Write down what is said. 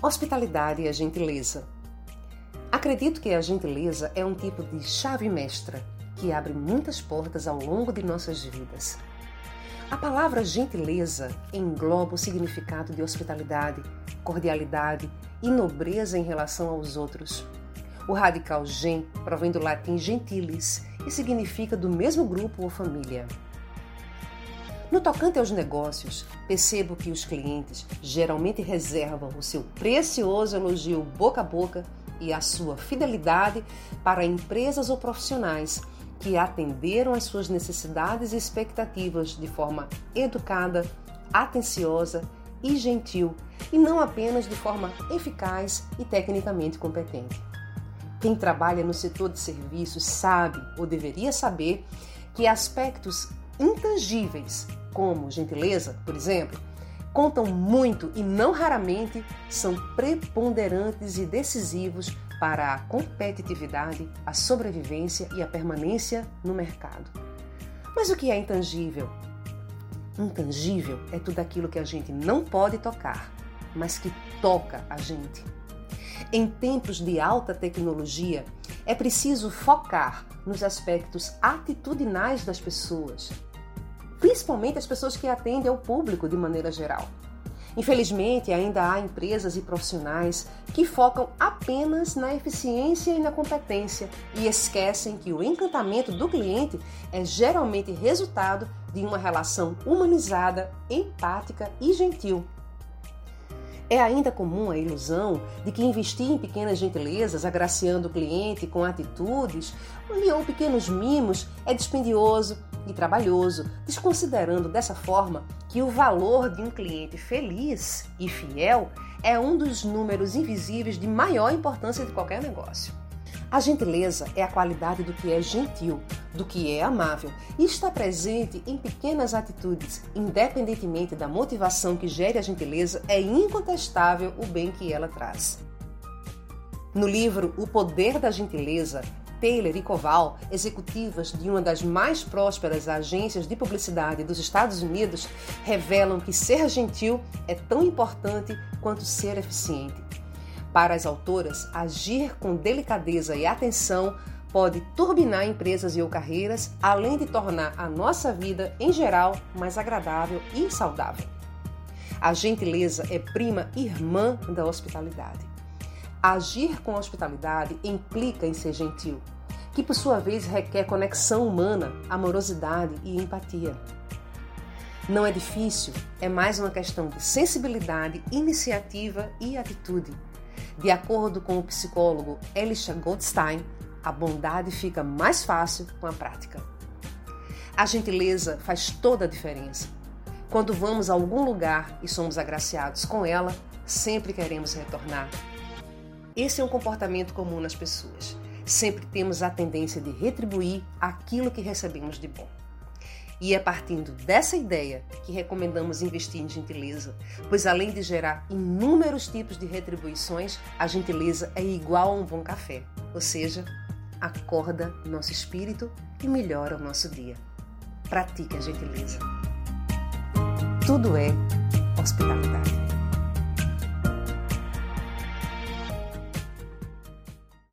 Hospitalidade e a gentileza. Acredito que a gentileza é um tipo de chave mestra que abre muitas portas ao longo de nossas vidas. A palavra gentileza engloba o significado de hospitalidade, cordialidade e nobreza em relação aos outros. O radical gen provém do latim gentilis e significa do mesmo grupo ou família. No tocante aos negócios, percebo que os clientes geralmente reservam o seu precioso elogio boca a boca e a sua fidelidade para empresas ou profissionais que atenderam às suas necessidades e expectativas de forma educada, atenciosa e gentil, e não apenas de forma eficaz e tecnicamente competente. Quem trabalha no setor de serviços sabe ou deveria saber que aspectos intangíveis como gentileza, por exemplo, contam muito e não raramente são preponderantes e decisivos para a competitividade, a sobrevivência e a permanência no mercado. Mas o que é intangível? Intangível é tudo aquilo que a gente não pode tocar, mas que toca a gente. Em tempos de alta tecnologia, é preciso focar nos aspectos atitudinais das pessoas, principalmente as pessoas que atendem ao público de maneira geral. Infelizmente, ainda há empresas e profissionais que focam apenas na eficiência e na competência e esquecem que o encantamento do cliente é geralmente resultado de uma relação humanizada, empática e gentil é ainda comum a ilusão de que investir em pequenas gentilezas, agraciando o cliente com atitudes ou pequenos mimos é dispendioso e trabalhoso, desconsiderando dessa forma que o valor de um cliente feliz e fiel é um dos números invisíveis de maior importância de qualquer negócio. A gentileza é a qualidade do que é gentil, do que é amável e está presente em pequenas atitudes. Independentemente da motivação que gere a gentileza, é incontestável o bem que ela traz. No livro O Poder da Gentileza, Taylor e Koval, executivas de uma das mais prósperas agências de publicidade dos Estados Unidos, revelam que ser gentil é tão importante quanto ser eficiente. Para as autoras, agir com delicadeza e atenção pode turbinar empresas e ou carreiras, além de tornar a nossa vida, em geral, mais agradável e saudável. A gentileza é prima irmã da hospitalidade. Agir com hospitalidade implica em ser gentil, que por sua vez requer conexão humana, amorosidade e empatia. Não é difícil, é mais uma questão de sensibilidade, iniciativa e atitude. De acordo com o psicólogo Elisha Goldstein, a bondade fica mais fácil com a prática. A gentileza faz toda a diferença. Quando vamos a algum lugar e somos agraciados com ela, sempre queremos retornar. Esse é um comportamento comum nas pessoas. Sempre temos a tendência de retribuir aquilo que recebemos de bom. E é partindo dessa ideia que recomendamos investir em gentileza, pois além de gerar inúmeros tipos de retribuições, a gentileza é igual a um bom café, ou seja, acorda nosso espírito e melhora o nosso dia. Pratique a gentileza. Tudo é hospitalidade.